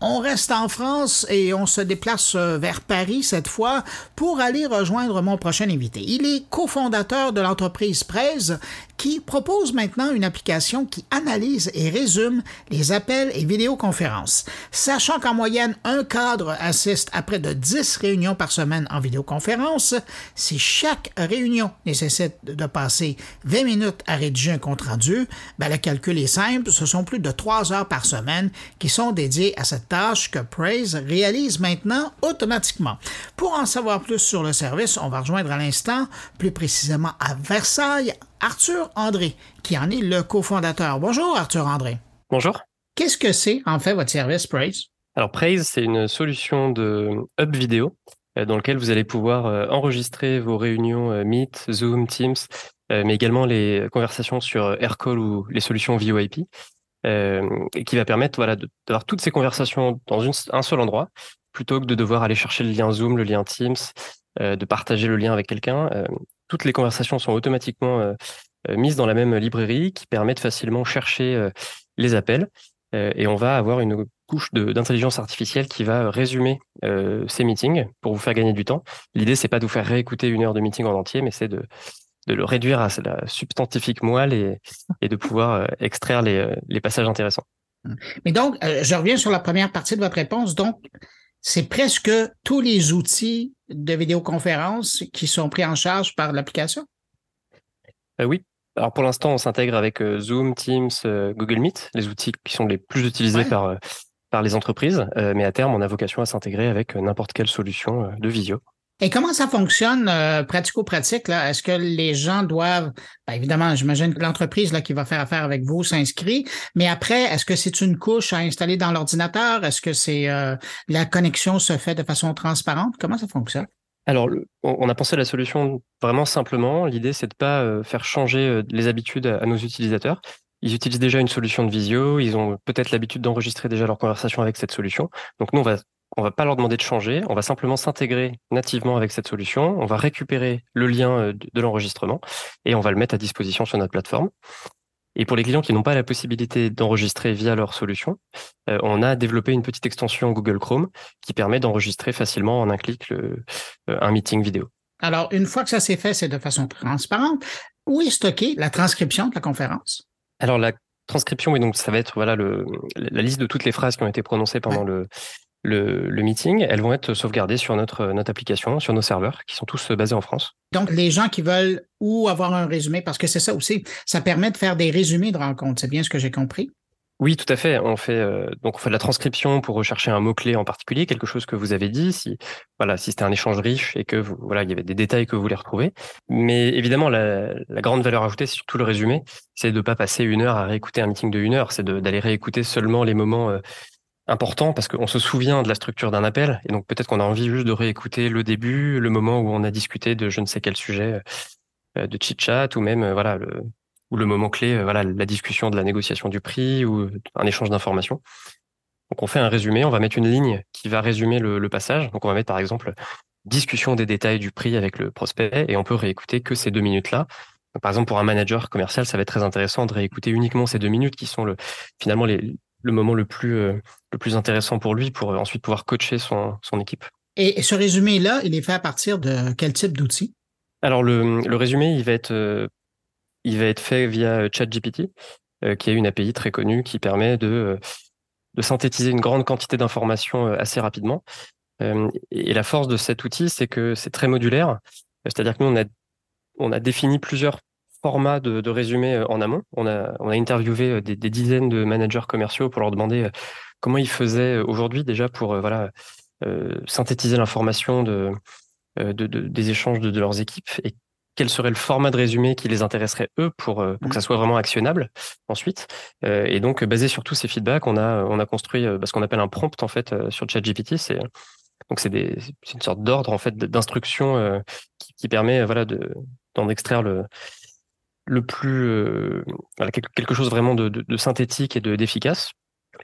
On reste en France et on se déplace euh, vers Paris cette fois pour aller rejoindre mon prochain invité. Il est cofondateur de l'entreprise Prez qui propose maintenant une application qui analyse et résume les appels et vidéoconférences. Sachant qu'en moyenne, un cadre assiste à près de 10 réunions par semaine en vidéoconférence, si chaque réunion nécessite de passer 20 minutes à rédiger un compte rendu, ben le calcul est simple, ce sont plus de 3 heures par semaine qui sont dédiées à cette tâche que Praise réalise maintenant automatiquement. Pour en savoir plus sur le service, on va rejoindre à l'instant, plus précisément à Versailles, Arthur André, qui en est le cofondateur. Bonjour Arthur André. Bonjour. Qu'est-ce que c'est en fait votre service Praise? Alors Praise, c'est une solution de hub vidéo euh, dans lequel vous allez pouvoir euh, enregistrer vos réunions euh, Meet, Zoom, Teams, mais également les conversations sur AirCall ou les solutions VoIP, et qui va permettre voilà, d'avoir toutes ces conversations dans un seul endroit, plutôt que de devoir aller chercher le lien Zoom, le lien Teams, de partager le lien avec quelqu'un toutes les conversations sont automatiquement euh, euh, mises dans la même librairie qui permet de facilement chercher euh, les appels. et on va avoir une couche d'intelligence artificielle qui va résumer ces meetings pour vous faire gagner du temps. L'idée, c'est pas de vous faire réécouter une heure de meeting en entier, mais c'est de, de le réduire à la substantifique moelle et, et de pouvoir extraire les, les passages intéressants. Mais donc, je reviens sur la première partie de votre réponse. Donc, c'est presque tous les outils de vidéoconférence qui sont pris en charge par l'application? Euh, oui. Alors pour l'instant, on s'intègre avec euh, Zoom, Teams, euh, Google Meet, les outils qui sont les plus utilisés par, par les entreprises. mais à terme, on a vocation à s'intégrer avec n'importe quelle solution de visio. Et comment ça fonctionne euh, pratico-pratique? Est-ce que les gens doivent, ben, évidemment, j'imagine que l'entreprise qui va faire affaire avec vous s'inscrit, mais après, est-ce que c'est une couche à installer dans l'ordinateur? Est-ce que c'est euh, la connexion se fait de façon transparente? Comment ça fonctionne? Alors, on a pensé à la solution vraiment simplement. L'idée, c'est de pas euh, faire changer les habitudes à nos utilisateurs. Ils utilisent déjà une solution de visio, ils ont peut-être l'habitude d'enregistrer déjà leur conversation avec cette solution. Donc nous, on va on va pas leur demander de changer, on va simplement s'intégrer nativement avec cette solution, on va récupérer le lien euh, de l'enregistrement et on va le mettre à disposition sur notre plateforme. Et pour les clients qui n'ont pas la possibilité d'enregistrer via leur solution, euh, on a développé une petite extension Google Chrome qui permet d'enregistrer facilement en un clic le, euh, un meeting vidéo. Alors, une fois que ça s'est fait, c'est de façon transparente. Où est stockée la transcription de la conférence? Alors, la transcription, oui, donc ça va être voilà le, la liste de toutes les phrases qui ont été prononcées pendant le, le, meeting, elles vont être sauvegardées sur notre, notre application, sur nos serveurs, qui sont tous basés en France. Donc, les gens qui veulent ou avoir un résumé, parce que c'est ça aussi, ça permet de faire des résumés de rencontres. C'est bien ce que j'ai compris. Oui, tout à fait. On fait euh, donc on fait de la transcription pour rechercher un mot clé en particulier, quelque chose que vous avez dit. Si voilà, si c'était un échange riche et que vous, voilà, il y avait des détails que vous voulez retrouver. Mais évidemment, la, la grande valeur ajoutée, c'est surtout le résumé, c'est de pas passer une heure à réécouter un meeting de une heure, c'est d'aller réécouter seulement les moments euh, important parce qu'on se souvient de la structure d'un appel et donc peut-être qu'on a envie juste de réécouter le début, le moment où on a discuté de je ne sais quel sujet, euh, de chit-chat ou même euh, voilà le ou le moment clé, euh, voilà la discussion de la négociation du prix ou un échange d'informations. Donc on fait un résumé, on va mettre une ligne qui va résumer le, le, passage. Donc on va mettre par exemple discussion des détails du prix avec le prospect et on peut réécouter que ces deux minutes-là. Par exemple, pour un manager commercial, ça va être très intéressant de réécouter uniquement ces deux minutes qui sont le, finalement les, le moment le plus, euh, le plus intéressant pour lui pour euh, ensuite pouvoir coacher son, son équipe. Et ce résumé-là, il est fait à partir de quel type d'outil? Alors, le, le, résumé, il va être, euh, il va être fait via ChatGPT, qui est une API très connue qui permet de, de synthétiser une grande quantité d'informations assez rapidement. et la force de cet outil, c'est que c'est très modulaire. C'est-à-dire que nous, on a, on a défini plusieurs format de, de, résumé euh, en amont. On a, on a interviewé euh, des, des, dizaines de managers commerciaux pour leur demander euh, comment ils faisaient aujourd'hui déjà pour voilà synthétiser l'information de, de, de, des échanges de, leurs équipes et quel serait le format de résumé qui les intéresserait eux pour, pour que ça mmh. soit vraiment actionnable ensuite. et donc basé sur tous ces feedbacks, on a on a construit ce qu'on appelle un prompt en fait sur ChatGPT. C'est donc c'est une sorte d'ordre en fait d'instruction qui, qui, permet voilà de d'en extraire le le plus euh, quelque chose vraiment de, synthétique et d'efficace.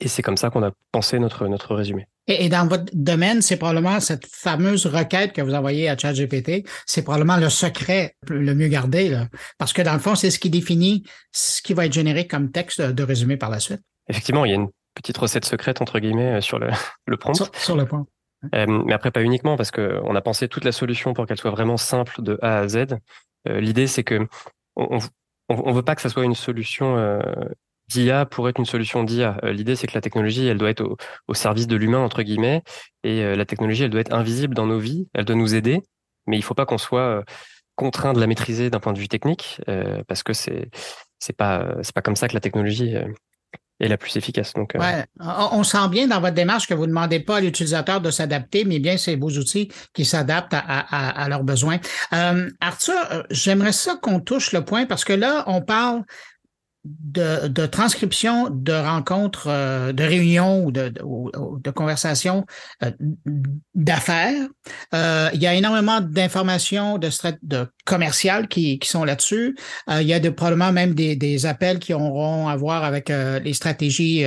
et c'est comme ça qu'on a pensé notre notre résumé. Et, dans votre domaine, c'est probablement cette fameuse requête que vous envoyez à ChatGPT, c'est probablement le secret le mieux gardé, là. parce que dans le fond, c'est ce qui définit ce qui va être généré comme texte de résumé par la suite. Effectivement, il y a une petite recette secrète entre guillemets sur le, le prompt. Sur, le prompt. mais après, pas uniquement, parce qu'on a pensé toute la solution pour qu'elle soit vraiment simple de A à Z. L'idée, c'est que on, on, veut pas que ça soit une solution d'IA pour être une solution d'IA. Euh, l'idée, c'est que la technologie, elle doit être au, service de l'humain, entre guillemets, et euh, la technologie, elle doit être invisible dans nos vies, elle doit nous aider, mais il faut pas qu'on soit euh, contraint de la maîtriser d'un point de vue technique, parce que c'est c'est pas c'est pas comme ça que la technologie est la plus efficace. Donc, ouais. on sent bien dans votre démarche que vous ne demandez pas à l'utilisateur de s'adapter, mais bien c'est vos outils qui s'adaptent à, leurs besoins. Arthur, j'aimerais ça qu'on touche le point parce que là, on parle de, de transcription de rencontres, euh, de réunions ou de, de, conversations euh, d'affaires. Euh, il y a énormément d'informations de, de commerciales qui, qui sont là-dessus. il y a de, probablement même des, des appels qui auront à voir avec les stratégies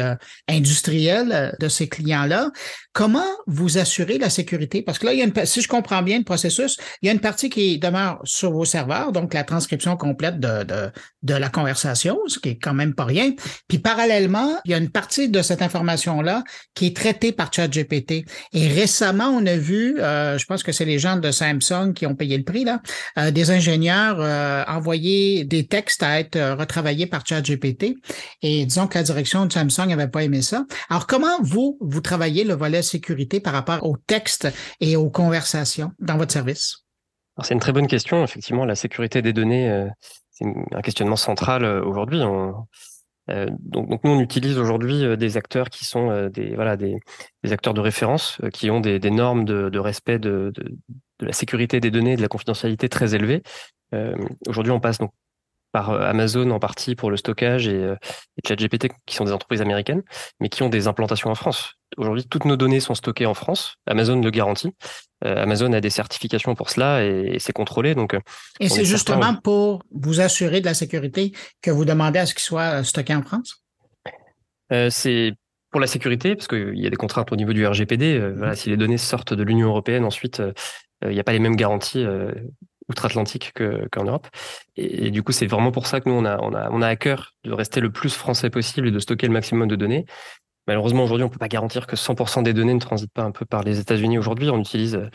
industrielles de ces clients-là. Comment vous assurez la sécurité? Parce que là, il y a une, si je comprends bien le processus, il y a une partie qui demeure sur vos serveurs, donc la transcription complète de, de, de la conversation, ce qui est quand même pas rien. Puis parallèlement, il y a une partie de cette information-là qui est traitée par ChatGPT. Et récemment, on a vu, euh, je pense que c'est les gens de Samsung qui ont payé le prix, là, euh, des ingénieurs euh, envoyer des textes à être retravaillés par ChatGPT. Et disons que la direction de Samsung n'avait pas aimé ça. Alors, comment vous, vous travaillez le volet sécurité par rapport aux textes et aux conversations dans votre service? C'est une très bonne question. Effectivement, la sécurité des données, c'est un questionnement central euh, aujourd'hui. Euh, donc, nous, on utilise aujourd'hui euh, des acteurs qui sont des, voilà, des, acteurs de référence, qui ont des, normes de, respect de, de, la sécurité des données, de la confidentialité très élevées. Euh, aujourd'hui, on passe donc par euh, Amazon en partie pour le stockage et, euh, et ChatGPT qui sont des entreprises américaines, mais qui ont des implantations en France. Aujourd'hui, toutes nos données sont stockées en France. Amazon le garantit. Euh, Amazon a des certifications pour cela et, c'est contrôlé. Donc, et c'est justement pour vous assurer de la sécurité que vous demandez à ce qu'il soit stocké en France? Euh, c'est pour la sécurité, parce qu'il y a des contraintes au niveau du RGPD. voilà, si les données sortent de l'Union européenne, ensuite, il n'y a pas les mêmes garanties outre-Atlantique qu'en Europe. Et, du coup, c'est vraiment pour ça que nous, on a, on, a, on a à cœur de rester le plus français possible et de stocker le maximum de données. Malheureusement, aujourd'hui, on peut pas garantir que 100% des données ne transitent pas un peu par les États-Unis. Aujourd'hui, on utilise euh,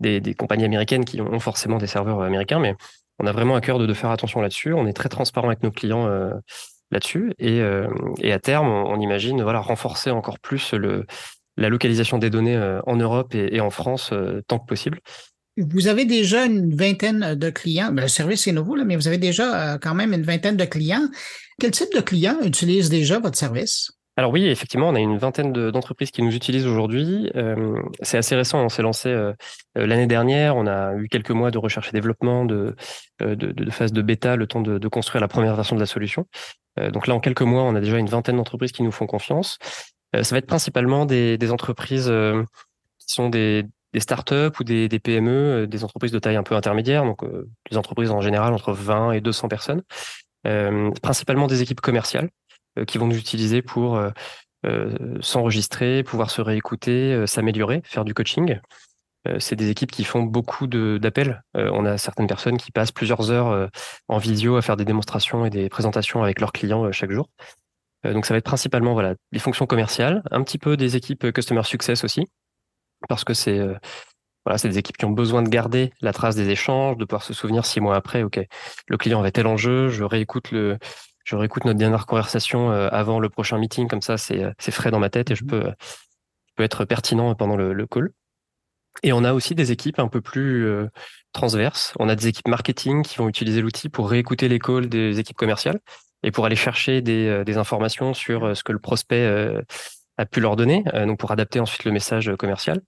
des, des, compagnies américaines qui ont forcément des serveurs américains, mais on a vraiment à cœur de, de faire attention là-dessus. On est très transparent avec nos clients euh, là-dessus. Et, euh, et, à terme, on, imagine voilà, renforcer encore plus le, la localisation des données en Europe et, et en France tant que possible. Vous avez déjà une vingtaine de clients. Ben, le service est nouveau, là, mais vous avez déjà euh, quand même une vingtaine de clients. Quel type de clients utilisent déjà votre service? Alors oui, effectivement, on a une vingtaine d'entreprises qui nous utilisent aujourd'hui. Euh, c'est assez récent, on s'est lancé euh, l'année dernière, on a eu quelques mois de recherche et développement, de, phase de bêta, le temps de, construire la première version de la solution. donc là, en quelques mois, on a déjà une vingtaine d'entreprises qui nous font confiance. ça va être principalement des entreprises qui sont des, des startups ou des, PME, euh, des entreprises de taille un peu intermédiaire, donc euh, des entreprises en général entre 20 et 200 personnes, euh, principalement des équipes commerciales qui vont nous utiliser pour s'enregistrer, pouvoir se réécouter, s'améliorer, faire du coaching. c'est des équipes qui font beaucoup d'appels. on a certaines personnes qui passent plusieurs heures en visio à faire des démonstrations et des présentations avec leurs clients chaque jour. donc ça va être principalement voilà des fonctions commerciales, un petit peu des équipes customer success aussi, parce que c'est euh, voilà, c'est des équipes qui ont besoin de garder la trace des échanges, de pouvoir se souvenir six mois après, ok, le client avait tel enjeu, je réécoute le, je réécoute notre dernière conversation euh, avant le prochain meeting, comme ça c'est euh, c'est frais dans ma tête et je mmh peux je peux être pertinent pendant le, le, call. Et on a aussi des équipes un peu plus transverses. On a des équipes marketing qui vont utiliser l'outil pour réécouter les calls des équipes commerciales et pour aller chercher des, des informations sur ce que le prospect a pu leur donner, euh, donc pour adapter ensuite le message commercial.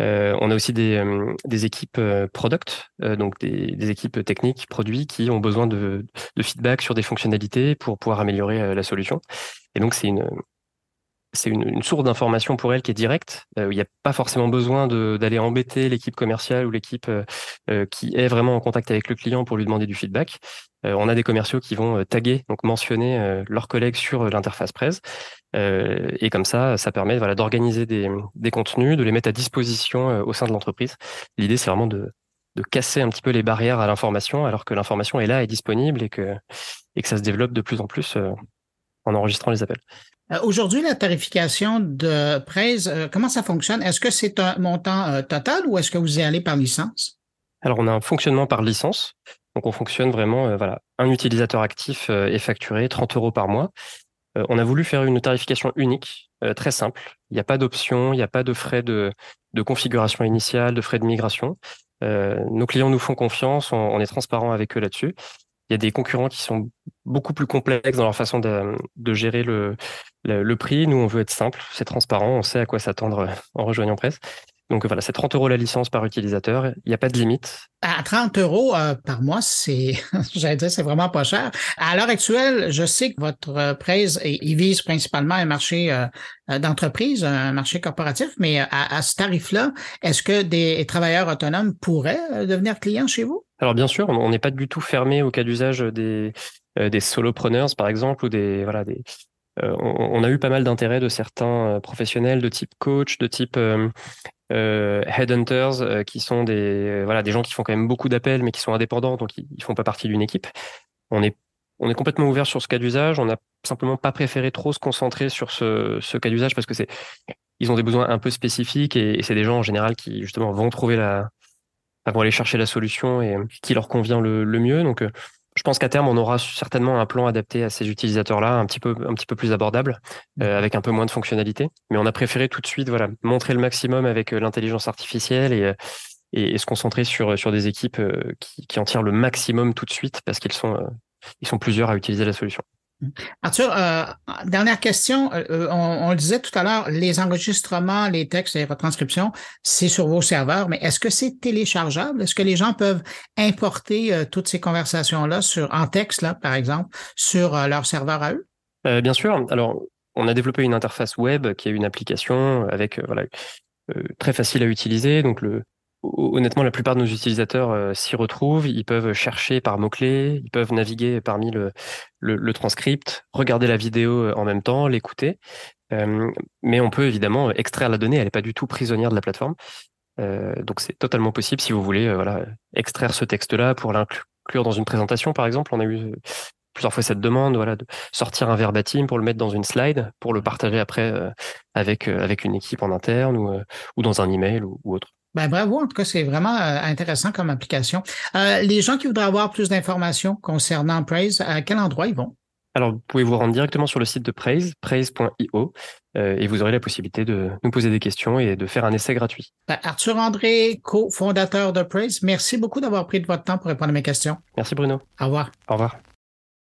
Euh, on a aussi des, euh, des équipes product, donc des, des, équipes techniques, produits qui ont besoin de, de, feedback sur des fonctionnalités pour pouvoir améliorer la solution. Et donc c'est une c'est une, source d'information pour elles qui est directe. il n'y a pas forcément besoin d'aller embêter l'équipe commerciale ou l'équipe qui est vraiment en contact avec le client pour lui demander du feedback. on a des commerciaux qui vont taguer, donc mentionner leurs collègues sur l'interface presse. Euh, et comme ça, ça permet voilà, d'organiser des, contenus, de les mettre à disposition euh, au sein de l'entreprise. L'idée, c'est vraiment de, casser un petit peu les barrières à l'information, alors que l'information est là, est disponible et que, et que ça se développe de plus en plus euh, en enregistrant les appels. Aujourd'hui, la tarification de Praise, comment ça fonctionne? Est-ce que c'est un montant total ou est-ce que vous y allez par licence? Alors, on a un fonctionnement par licence. Donc, on fonctionne vraiment, voilà, un utilisateur actif est facturé 30 euros par mois. on a voulu faire une tarification unique, très simple. Il n'y a pas d'option, il n'y a pas de frais de, configuration initiale, de frais de migration. Euh, nos clients nous font confiance, on, est transparent avec eux là-dessus. Il y a des concurrents qui sont beaucoup plus complexes dans leur façon de, gérer le, le, prix. Nous, on veut être simple, c'est transparent, on sait à quoi s'attendre en rejoignant Presse. Donc voilà, c'est 30 euros la licence par utilisateur. Il n'y a pas de limite. À 30 euros euh, par mois, c'est, j'allais dire, c'est vraiment pas cher. À l'heure actuelle, je sais que votre euh, presse, il vise principalement un marché euh, d'entreprise, un marché corporatif, mais à, ce tarif-là, est-ce que des travailleurs autonomes pourraient devenir clients chez vous? Alors bien sûr, on n'est pas du tout fermé au cas d'usage des, des solopreneurs, par exemple, ou des, voilà, des, on, a eu pas mal d'intérêt de certains professionnels de type coach, de type euh, headhunters euh, qui sont des euh, voilà des gens qui font quand même beaucoup d'appels mais qui sont indépendants donc ils, font pas partie d'une équipe. On est on est complètement ouvert sur ce cas d'usage. On n'a simplement pas préféré trop se concentrer sur ce, ce cas d'usage parce que c'est ils ont des besoins un peu spécifiques et, c'est des gens en général qui justement vont trouver la vont aller chercher la solution et qui leur convient le, le mieux. Donc je pense qu'à terme, on aura certainement un plan adapté à ces utilisateurs-là, un petit peu, un petit peu plus abordable, euh, avec un peu moins de fonctionnalités. Mais on a préféré tout de suite, voilà, montrer le maximum avec euh, l'intelligence artificielle et, euh, et, se concentrer sur, sur des équipes qui, qui en tirent le maximum tout de suite parce qu'ils sont, ils sont plusieurs à utiliser la solution. Arthur, euh, dernière question. Euh, euh, on, le disait tout à l'heure, les enregistrements, les textes et les retranscriptions, c'est sur vos serveurs, mais est-ce que c'est téléchargeable? Est-ce que les gens peuvent importer toutes ces conversations-là en texte, là, par exemple, sur leur serveur à eux? bien sûr. Alors, on a développé une interface web qui est une application avec très facile à utiliser. Donc le honnêtement, la plupart de nos utilisateurs euh, s'y retrouvent. Ils peuvent chercher par mots-clés, ils peuvent naviguer parmi le, le, transcript, regarder la vidéo euh, en même temps, l'écouter. Euh, mais on peut évidemment extraire la donnée, elle n'est pas du tout prisonnière de la plateforme. donc c'est totalement possible si vous voulez voilà, extraire ce texte-là pour l'inclure dans une présentation, par exemple. On a eu plusieurs fois cette demande, voilà, de sortir un verbatim pour le mettre dans une slide, pour le partager après avec, avec une équipe en interne ou, ou dans un email ou autre. Ben, bravo, en tout cas, c'est vraiment euh, intéressant comme application. Euh, les gens qui voudraient avoir plus d'informations concernant Praise, à quel endroit ils vont? Alors, vous pouvez vous rendre directement sur le site de Praise, praise.io, euh, et vous aurez la possibilité de nous poser des questions et de faire un essai gratuit. Ben, Arthur André, co-fondateur de Praise, merci beaucoup d'avoir pris de votre temps pour répondre à mes questions. Merci Bruno. Au revoir. Au revoir.